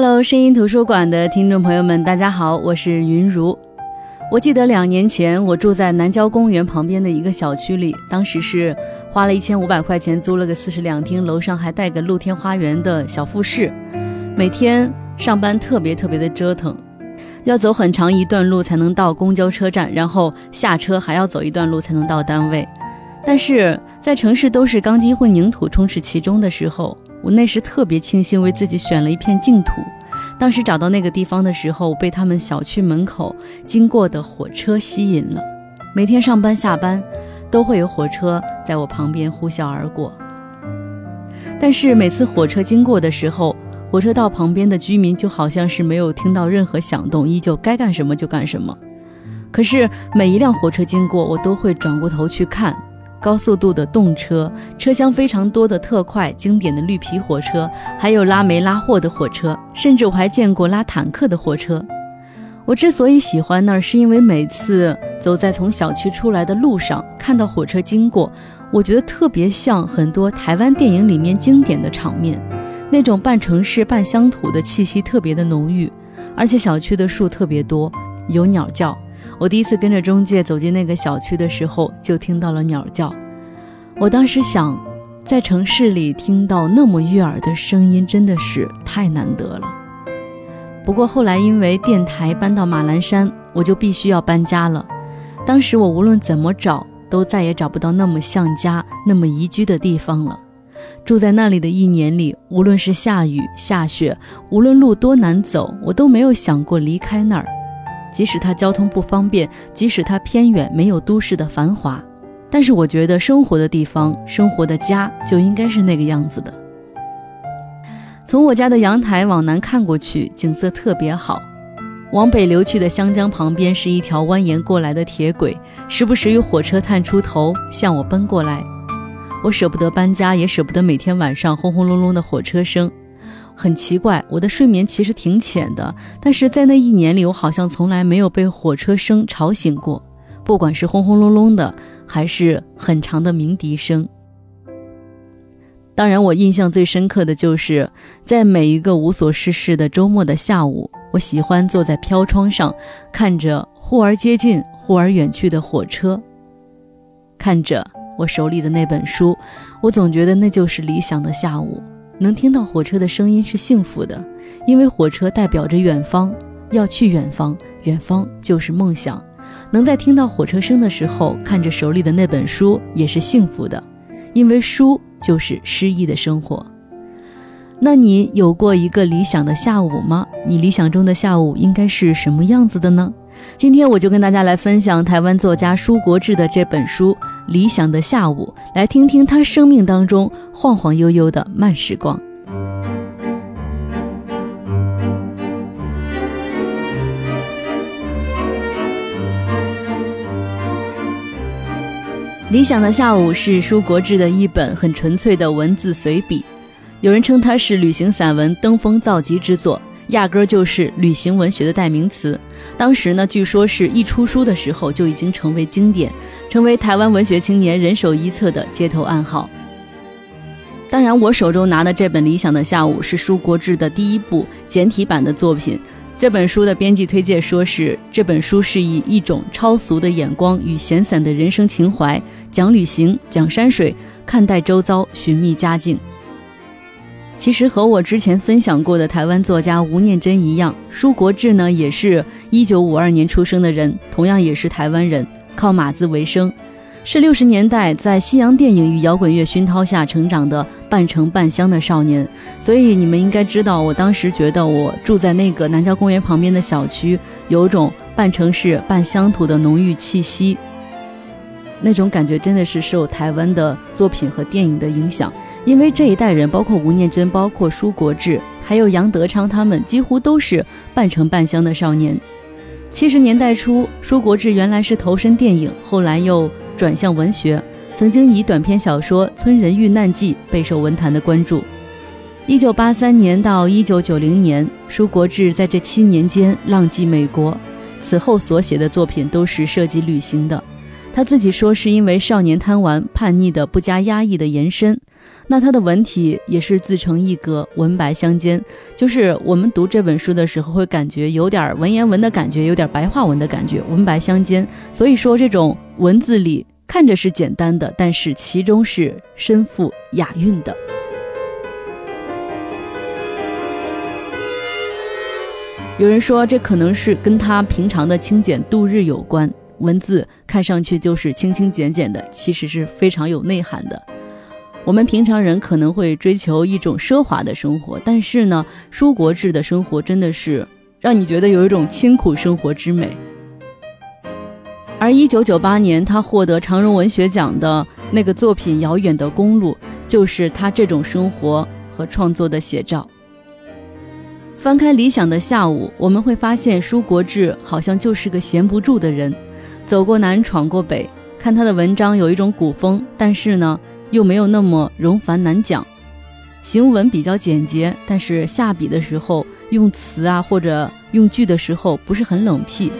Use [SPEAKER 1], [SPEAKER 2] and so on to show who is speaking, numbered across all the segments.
[SPEAKER 1] Hello，声音图书馆的听众朋友们，大家好，我是云如。我记得两年前，我住在南郊公园旁边的一个小区里，当时是花了一千五百块钱租了个四室两厅，楼上还带个露天花园的小复式。每天上班特别特别的折腾，要走很长一段路才能到公交车站，然后下车还要走一段路才能到单位。但是在城市都是钢筋混凝土充斥其中的时候，我那时特别庆幸为自己选了一片净土。当时找到那个地方的时候，被他们小区门口经过的火车吸引了。每天上班下班，都会有火车在我旁边呼啸而过。但是每次火车经过的时候，火车道旁边的居民就好像是没有听到任何响动，依旧该干什么就干什么。可是每一辆火车经过，我都会转过头去看。高速度的动车，车厢非常多的特快，经典的绿皮火车，还有拉煤拉货的火车，甚至我还见过拉坦克的火车。我之所以喜欢那儿，是因为每次走在从小区出来的路上，看到火车经过，我觉得特别像很多台湾电影里面经典的场面，那种半城市半乡土的气息特别的浓郁，而且小区的树特别多，有鸟叫。我第一次跟着中介走进那个小区的时候，就听到了鸟叫。我当时想，在城市里听到那么悦耳的声音，真的是太难得了。不过后来因为电台搬到马栏山，我就必须要搬家了。当时我无论怎么找，都再也找不到那么像家、那么宜居的地方了。住在那里的一年里，无论是下雨下雪，无论路多难走，我都没有想过离开那儿。即使它交通不方便，即使它偏远，没有都市的繁华，但是我觉得生活的地方，生活的家就应该是那个样子的。从我家的阳台往南看过去，景色特别好。往北流去的湘江旁边是一条蜿蜒过来的铁轨，时不时有火车探出头向我奔过来。我舍不得搬家，也舍不得每天晚上轰轰隆隆的火车声。很奇怪，我的睡眠其实挺浅的，但是在那一年里，我好像从来没有被火车声吵醒过，不管是轰轰隆隆的，还是很长的鸣笛声。当然，我印象最深刻的就是在每一个无所事事的周末的下午，我喜欢坐在飘窗上，看着忽而接近、忽而远去的火车，看着我手里的那本书，我总觉得那就是理想的下午。能听到火车的声音是幸福的，因为火车代表着远方，要去远方，远方就是梦想。能在听到火车声的时候看着手里的那本书也是幸福的，因为书就是诗意的生活。那你有过一个理想的下午吗？你理想中的下午应该是什么样子的呢？今天我就跟大家来分享台湾作家舒国治的这本书《理想的下午》，来听听他生命当中晃晃悠悠的慢时光。《理想的下午》是舒国治的一本很纯粹的文字随笔，有人称它是旅行散文登峰造极之作。压根儿就是旅行文学的代名词。当时呢，据说是一出书的时候就已经成为经典，成为台湾文学青年人手一册的街头暗号。当然，我手中拿的这本《理想的下午》是舒国治的第一部简体版的作品。这本书的编辑推荐说是这本书是以一种超俗的眼光与闲散的人生情怀，讲旅行，讲山水，看待周遭，寻觅佳境。其实和我之前分享过的台湾作家吴念真一样，舒国治呢也是一九五二年出生的人，同样也是台湾人，靠码字为生，是六十年代在西洋电影与摇滚乐熏陶下成长的半城半乡的少年。所以你们应该知道，我当时觉得我住在那个南郊公园旁边的小区，有种半城市半乡土的浓郁气息。那种感觉真的是受台湾的作品和电影的影响，因为这一代人，包括吴念真、包括舒国治，还有杨德昌，他们几乎都是半城半乡的少年。七十年代初，舒国治原来是投身电影，后来又转向文学，曾经以短篇小说《村人遇难记》备受文坛的关注。一九八三年到一九九零年，舒国治在这七年间浪迹美国，此后所写的作品都是涉及旅行的。他自己说是因为少年贪玩、叛逆的不加压抑的延伸。那他的文体也是自成一格，文白相间，就是我们读这本书的时候会感觉有点文言文的感觉，有点白话文的感觉，文白相间。所以说这种文字里看着是简单的，但是其中是深富雅韵的。有人说这可能是跟他平常的清简度日有关，文字看上去就是清清简简的，其实是非常有内涵的。我们平常人可能会追求一种奢华的生活，但是呢，舒国志的生活真的是让你觉得有一种清苦生活之美。而一九九八年他获得长荣文学奖的那个作品《遥远的公路》，就是他这种生活和创作的写照。翻开《理想的下午》，我们会发现舒国志好像就是个闲不住的人，走过南，闯过北，看他的文章有一种古风，但是呢。又没有那么冗繁难讲，行文比较简洁，但是下笔的时候用词啊或者用句的时候不是很冷僻。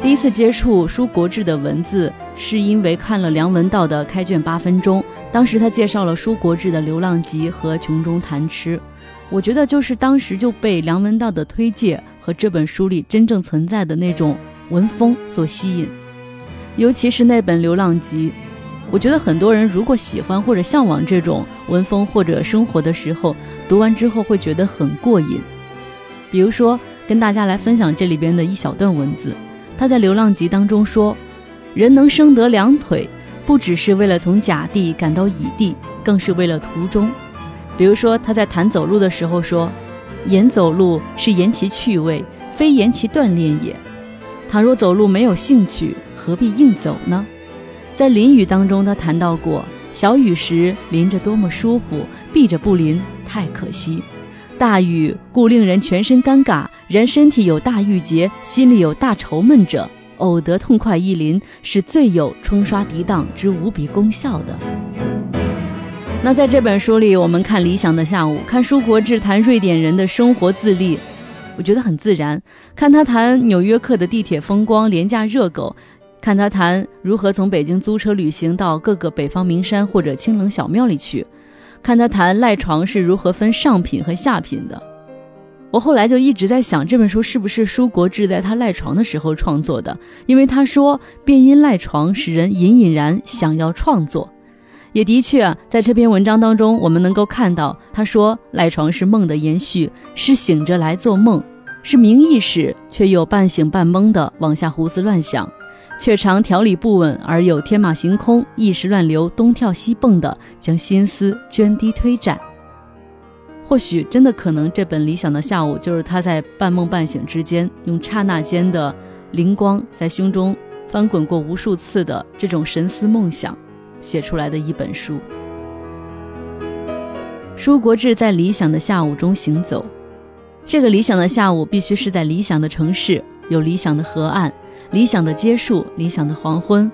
[SPEAKER 1] 第一次接触舒国志的文字，是因为看了梁文道的《开卷八分钟》，当时他介绍了舒国志的《流浪集》和《穷中谈吃》。我觉得就是当时就被梁文道的推介和这本书里真正存在的那种文风所吸引，尤其是那本《流浪集》，我觉得很多人如果喜欢或者向往这种文风或者生活的时候，读完之后会觉得很过瘾。比如说，跟大家来分享这里边的一小段文字，他在《流浪集》当中说：“人能生得两腿，不只是为了从甲地赶到乙地，更是为了途中。”比如说，他在谈走路的时候说：“言走路是言其趣味，非言其锻炼也。倘若走路没有兴趣，何必硬走呢？”在淋雨当中，他谈到过：“小雨时淋着多么舒服，避着不淋太可惜；大雨故令人全身尴尬，人身体有大郁结，心里有大愁闷者，偶得痛快一淋，是最有冲刷涤荡之无比功效的。”那在这本书里，我们看《理想的下午》，看舒国志谈瑞典人的生活自立，我觉得很自然；看他谈纽约客的地铁风光、廉价热狗，看他谈如何从北京租车旅行到各个北方名山或者清冷小庙里去，看他谈赖床是如何分上品和下品的。我后来就一直在想，这本书是不是舒国志在他赖床的时候创作的？因为他说，便因赖床使人隐隐然想要创作。也的确，在这篇文章当中，我们能够看到，他说赖床是梦的延续，是醒着来做梦，是明意识却又半醒半懵的往下胡思乱想，却常条理不稳而又天马行空、意识乱流、东跳西蹦的将心思涓滴推展。或许真的可能，这本《理想的下午》就是他在半梦半醒之间，用刹那间的灵光，在胸中翻滚过无数次的这种神思梦想。写出来的一本书。舒国志在理想的下午中行走，这个理想的下午必须是在理想的城市，有理想的河岸、理想的街树、理想的黄昏、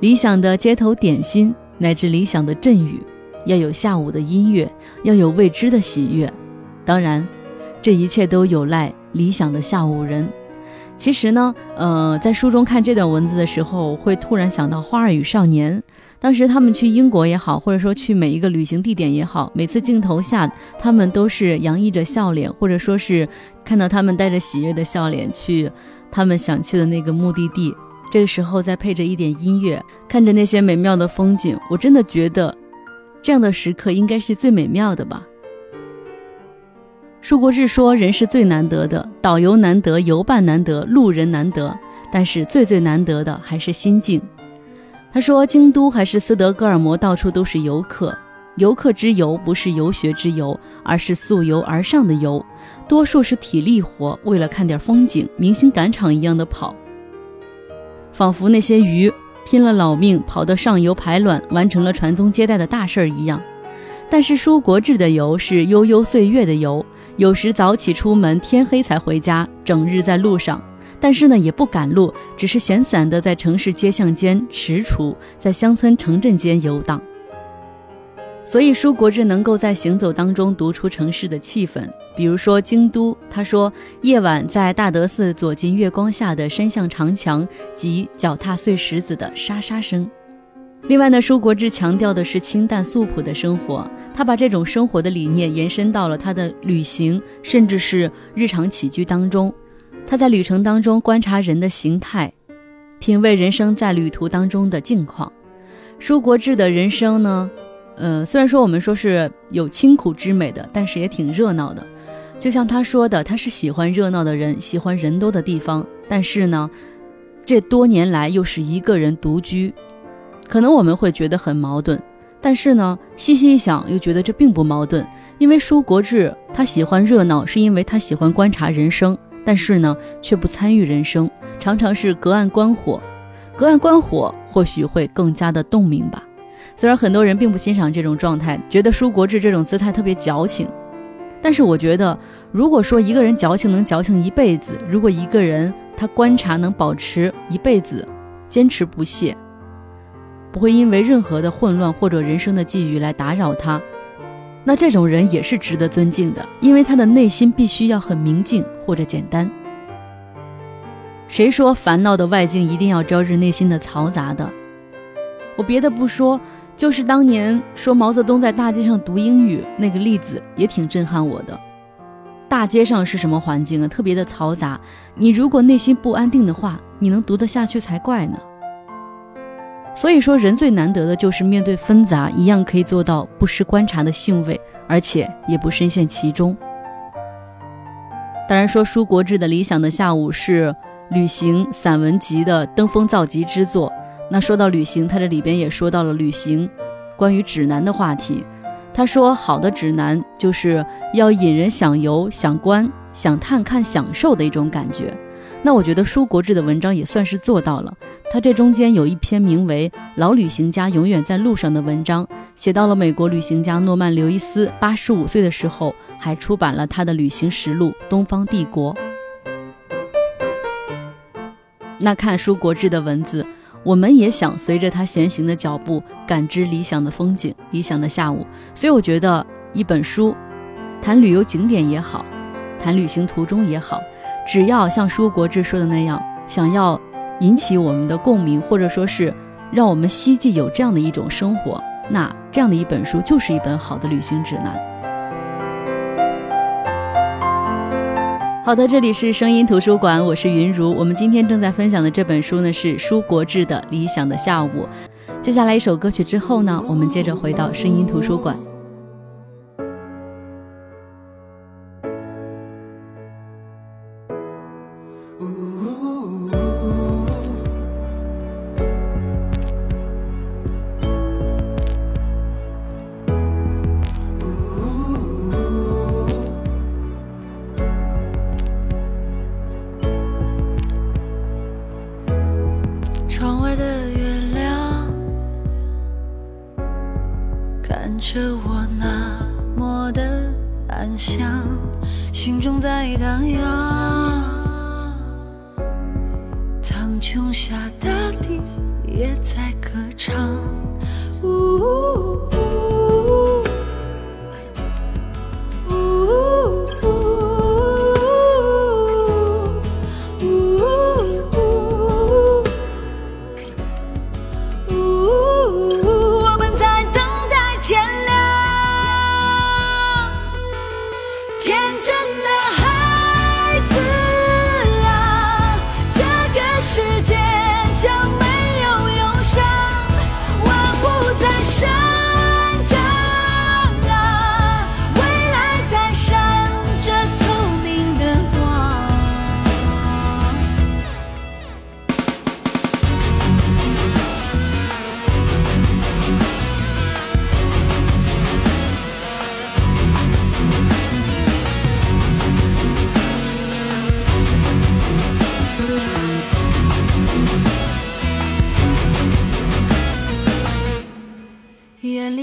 [SPEAKER 1] 理想的街头点心，乃至理想的阵雨，要有下午的音乐，要有未知的喜悦。当然，这一切都有赖理想的下午人。其实呢，呃，在书中看这段文字的时候，会突然想到《花儿与少年》。当时他们去英国也好，或者说去每一个旅行地点也好，每次镜头下他们都是洋溢着笑脸，或者说是看到他们带着喜悦的笑脸去他们想去的那个目的地。这个时候再配着一点音乐，看着那些美妙的风景，我真的觉得这样的时刻应该是最美妙的吧。舒国志说：“人是最难得的，导游难得，游伴难得，路人难得，但是最最难得的还是心境。”他说：“京都还是斯德哥尔摩，到处都是游客。游客之游不是游学之游，而是溯游而上的游。多数是体力活，为了看点风景，明星赶场一样的跑，仿佛那些鱼拼了老命跑到上游排卵，完成了传宗接代的大事儿一样。但是舒国志的游是悠悠岁月的游，有时早起出门，天黑才回家，整日在路上。”但是呢，也不赶路，只是闲散的在城市街巷间踟蹰，在乡村城镇间游荡。所以舒国治能够在行走当中读出城市的气氛，比如说京都，他说夜晚在大德寺左近月光下的深巷长墙及脚踏碎石子的沙沙声。另外呢，舒国治强调的是清淡素朴的生活，他把这种生活的理念延伸到了他的旅行，甚至是日常起居当中。他在旅程当中观察人的形态，品味人生在旅途当中的境况。舒国治的人生呢？呃，虽然说我们说是有清苦之美的，但是也挺热闹的。就像他说的，他是喜欢热闹的人，喜欢人多的地方。但是呢，这多年来又是一个人独居，可能我们会觉得很矛盾。但是呢，细细一想，又觉得这并不矛盾。因为舒国治他喜欢热闹，是因为他喜欢观察人生，但是呢，却不参与人生，常常是隔岸观火。隔岸观火，或许会更加的洞明吧。虽然很多人并不欣赏这种状态，觉得舒国治这种姿态特别矫情，但是我觉得，如果说一个人矫情能矫情一辈子，如果一个人他观察能保持一辈子，坚持不懈，不会因为任何的混乱或者人生的际遇来打扰他，那这种人也是值得尊敬的，因为他的内心必须要很明净或者简单。谁说烦恼的外境一定要招致内心的嘈杂的？我别的不说。就是当年说毛泽东在大街上读英语那个例子，也挺震撼我的。大街上是什么环境啊？特别的嘈杂。你如果内心不安定的话，你能读得下去才怪呢。所以说，人最难得的就是面对纷杂，一样可以做到不失观察的兴味，而且也不深陷其中。当然说，舒国治的理想的下午是旅行散文集的登峰造极之作。那说到旅行，他这里边也说到了旅行，关于指南的话题。他说，好的指南就是要引人想游、想观、想探看、享受的一种感觉。那我觉得舒国志的文章也算是做到了。他这中间有一篇名为《老旅行家永远在路上》的文章，写到了美国旅行家诺曼·刘易斯八十五岁的时候，还出版了他的旅行实录《东方帝国》。那看舒国志的文字。我们也想随着他前行的脚步，感知理想的风景、理想的下午。所以我觉得一本书，谈旅游景点也好，谈旅行途中也好，只要像舒国治说的那样，想要引起我们的共鸣，或者说是让我们希冀有这样的一种生活，那这样的一本书就是一本好的旅行指南。好的，这里是声音图书馆，我是云如。我们今天正在分享的这本书呢是舒国治的《理想的下午》。接下来一首歌曲之后呢，我们接着回到声音图书馆。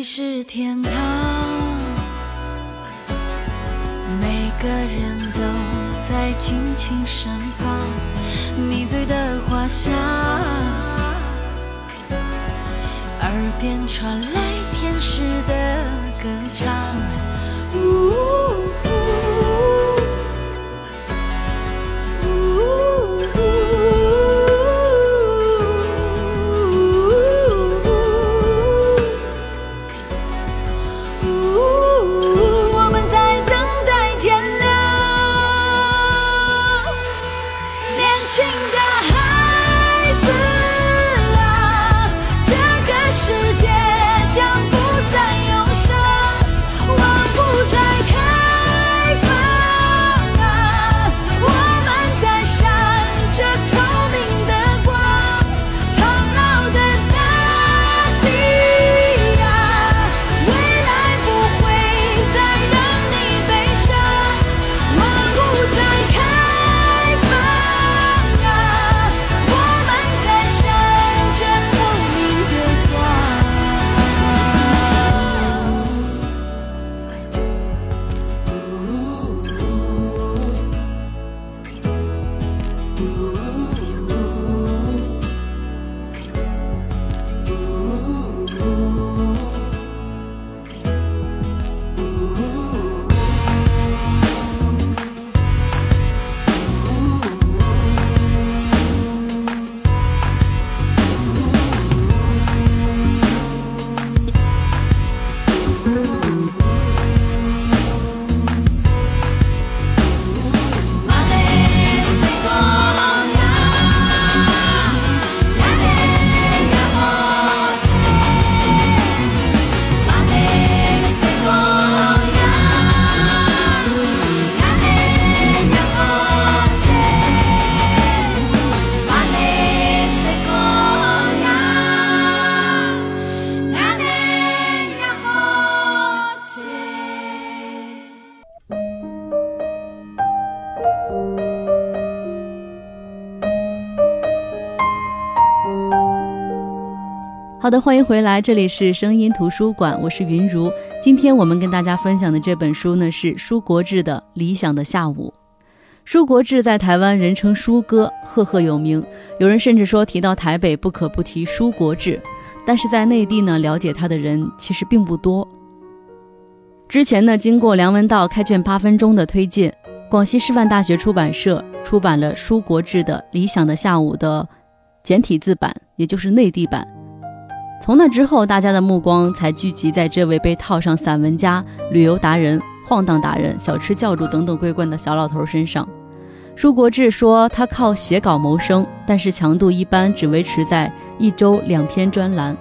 [SPEAKER 2] 是天堂，每个人都在尽情盛放，迷醉的花香。耳边传来天使的歌唱。呜
[SPEAKER 1] 好的，欢迎回来，这里是声音图书馆，我是云如。今天我们跟大家分享的这本书呢是舒国治的《理想的下午》。舒国治在台湾人称舒哥，赫赫有名，有人甚至说提到台北不可不提舒国治。但是在内地呢，了解他的人其实并不多。之前呢，经过梁文道开卷八分钟的推荐，广西师范大学出版社出版了舒国治的《理想的下午》的简体字版，也就是内地版。从那之后，大家的目光才聚集在这位被套上散文家、旅游达人、晃荡达人、小吃教主等等桂冠的小老头身上。舒国治说，他靠写稿谋生，但是强度一般只维持在一周两篇专栏，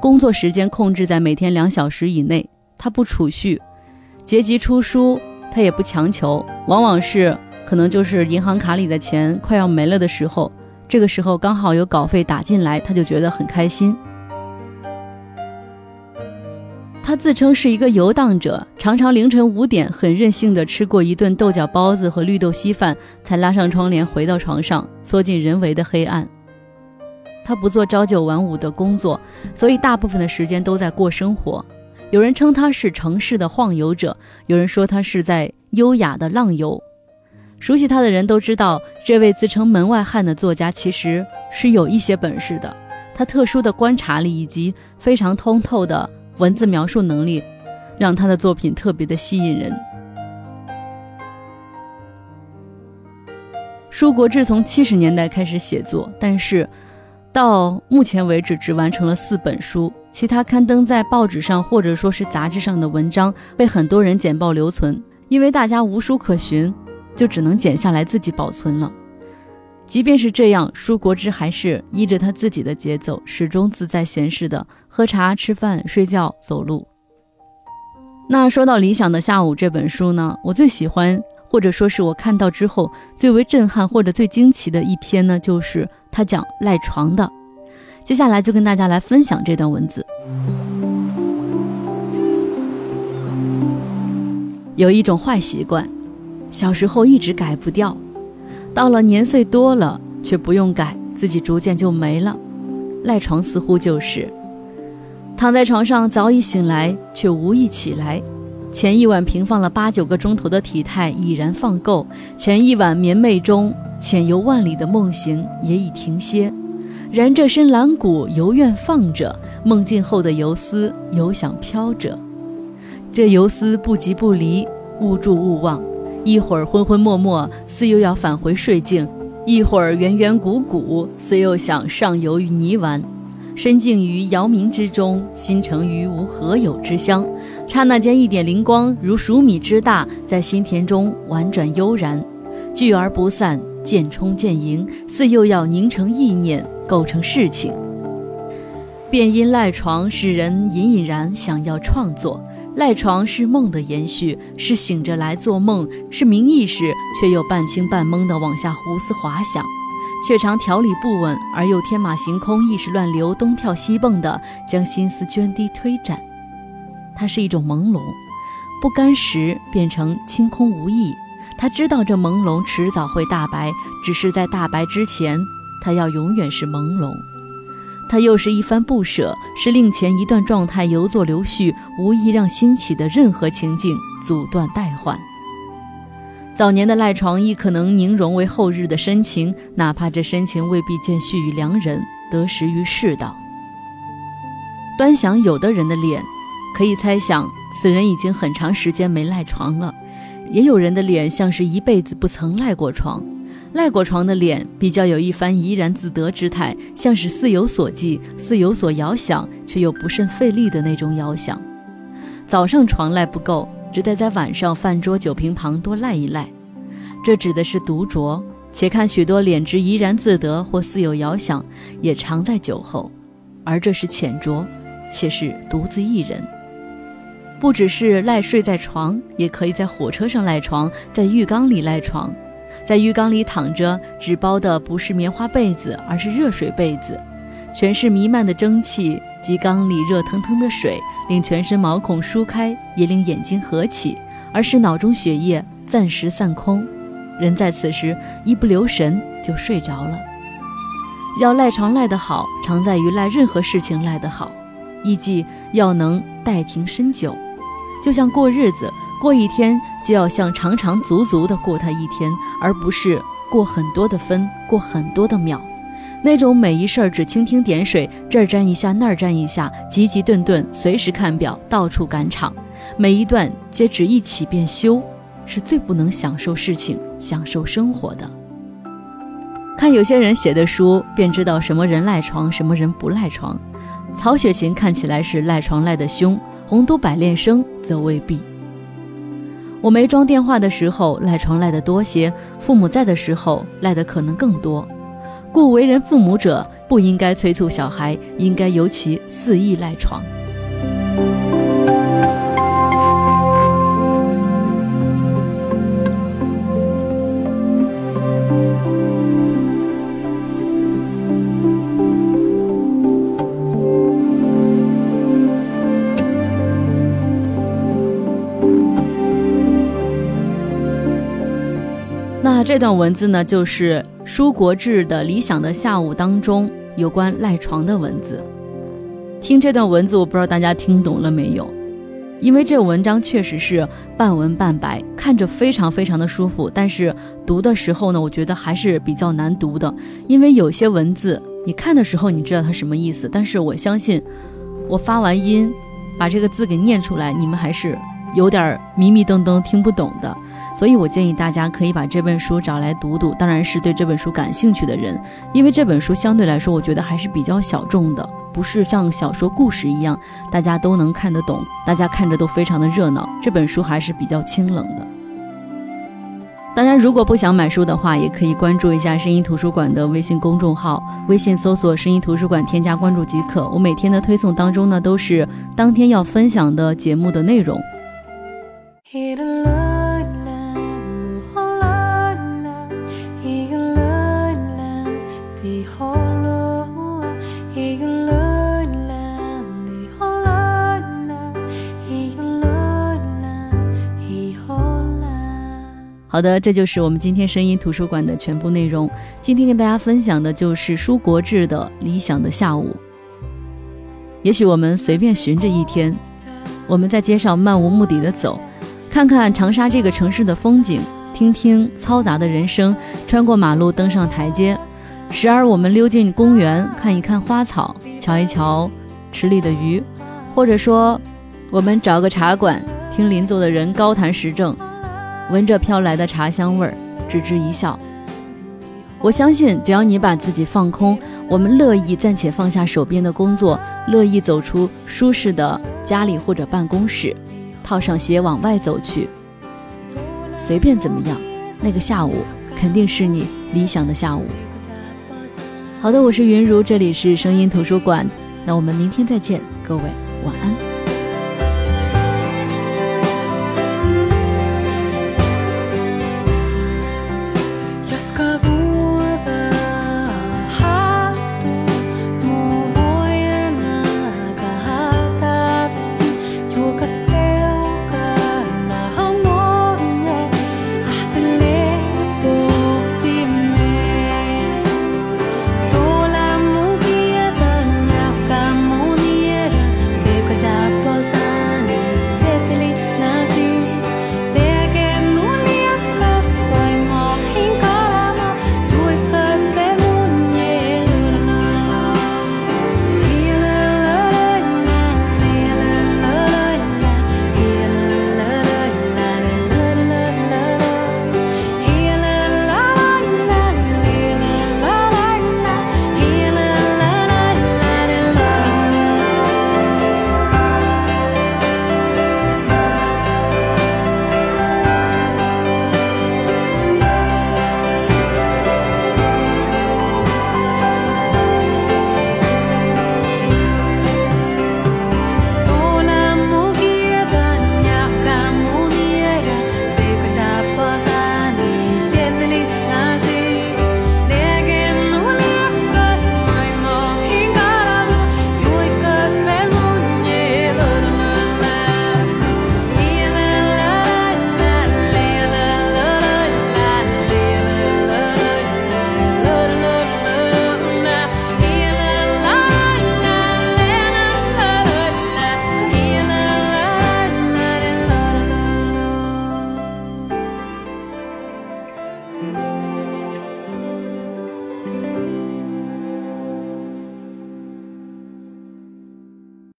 [SPEAKER 1] 工作时间控制在每天两小时以内。他不储蓄，结集出书他也不强求，往往是可能就是银行卡里的钱快要没了的时候，这个时候刚好有稿费打进来，他就觉得很开心。他自称是一个游荡者，常常凌晨五点很任性的吃过一顿豆角包子和绿豆稀饭，才拉上窗帘回到床上，缩进人为的黑暗。他不做朝九晚五的工作，所以大部分的时间都在过生活。有人称他是城市的晃游者，有人说他是在优雅的浪游。熟悉他的人都知道，这位自称门外汉的作家其实是有一些本事的。他特殊的观察力以及非常通透的文字描述能力，让他的作品特别的吸引人。舒国治从七十年代开始写作，但是到目前为止只完成了四本书，其他刊登在报纸上或者说是杂志上的文章被很多人剪报留存，因为大家无书可寻，就只能剪下来自己保存了。即便是这样，舒国治还是依着他自己的节奏，始终自在闲适的喝茶、吃饭、睡觉、走路。那说到《理想的下午》这本书呢，我最喜欢，或者说是我看到之后最为震撼或者最惊奇的一篇呢，就是他讲赖床的。接下来就跟大家来分享这段文字。有一种坏习惯，小时候一直改不掉。到了年岁多了，却不用改，自己逐渐就没了。赖床似乎就是，躺在床上早已醒来，却无意起来。前一晚平放了八九个钟头的体态已然放够，前一晚眠寐中潜游万里的梦行也已停歇。然这身懒骨犹愿放着，梦境后的游丝犹想飘着。这游丝不急不离，勿住勿忘，一会儿昏昏默默，似又要返回睡境；一会儿圆圆鼓鼓，似又想上游于泥丸。身静于遥冥之中，心诚于无何有之乡。刹那间，一点灵光，如数米之大，在心田中婉转悠然，聚而不散，渐冲渐盈，似又要凝成意念，构成事情。便因赖床，使人隐隐然想要创作。赖床是梦的延续，是醒着来做梦，是明意识却又半清半懵的往下胡思滑想。却常条理不稳，而又天马行空、意识乱流、东跳西蹦的将心思涓滴推展。它是一种朦胧，不甘时变成清空无意。他知道这朦胧迟早会大白，只是在大白之前，他要永远是朦胧。他又是一番不舍，是令前一段状态游作流絮，无意让新起的任何情境阻断代换。早年的赖床亦可能凝融为后日的深情，哪怕这深情未必见续于良人，得时于世道。端详有的人的脸，可以猜想此人已经很长时间没赖床了；也有人的脸像是一辈子不曾赖过床。赖过床的脸比较有一番怡然自得之态，像是似有所寄，似有所遥想，却又不甚费力的那种遥想。早上床赖不够。只得在晚上饭桌酒瓶旁多赖一赖，这指的是独酌。且看许多脸之怡然自得或似有遥想，也常在酒后，而这是浅酌，且是独自一人。不只是赖睡在床，也可以在火车上赖床，在浴缸里赖床。在浴缸里躺着，只包的不是棉花被子，而是热水被子，全是弥漫的蒸汽及缸里热腾腾的水。令全身毛孔舒开，也令眼睛合起，而使脑中血液暂时散空。人在此时一不留神就睡着了。要赖床赖得好，常在于赖任何事情赖得好，亦即要能待停深久。就像过日子，过一天就要像长长足足的过它一天，而不是过很多的分，过很多的秒。那种每一事儿只蜻蜓点水，这儿沾一下，那儿沾一下，急急顿顿，随时看表，到处赶场，每一段皆只一起便休，是最不能享受事情、享受生活的。看有些人写的书，便知道什么人赖床，什么人不赖床。曹雪芹看起来是赖床赖得凶，洪都百炼生则未必。我没装电话的时候赖床赖得多些，父母在的时候赖得可能更多。故为人父母者，不应该催促小孩，应该由其肆意赖床。那这段文字呢，就是《书国志》的理想的下午当中有关赖床的文字。听这段文字，我不知道大家听懂了没有？因为这文章确实是半文半白，看着非常非常的舒服，但是读的时候呢，我觉得还是比较难读的。因为有些文字你看的时候你知道它什么意思，但是我相信我发完音，把这个字给念出来，你们还是有点迷迷瞪瞪听不懂的。所以，我建议大家可以把这本书找来读读，当然是对这本书感兴趣的人，因为这本书相对来说，我觉得还是比较小众的，不是像小说故事一样大家都能看得懂，大家看着都非常的热闹。这本书还是比较清冷的。当然，如果不想买书的话，也可以关注一下声音图书馆的微信公众号，微信搜索“声音图书馆”，添加关注即可。我每天的推送当中呢，都是当天要分享的节目的内容。好的，这就是我们今天声音图书馆的全部内容。今天跟大家分享的就是《舒国志》的理想的下午。也许我们随便寻着一天，我们在街上漫无目的的走，看看长沙这个城市的风景，听听嘈杂的人声，穿过马路，登上台阶。时而我们溜进公园，看一看花草，瞧一瞧池里的鱼，或者说，我们找个茶馆，听邻座的人高谈时政，闻着飘来的茶香味儿，置之一笑。我相信，只要你把自己放空，我们乐意暂且放下手边的工作，乐意走出舒适的家里或者办公室，套上鞋往外走去。随便怎么样，那个下午肯定是你理想的下午。好的，我是云如，这里是声音图书馆，那我们明天再见，各位晚安。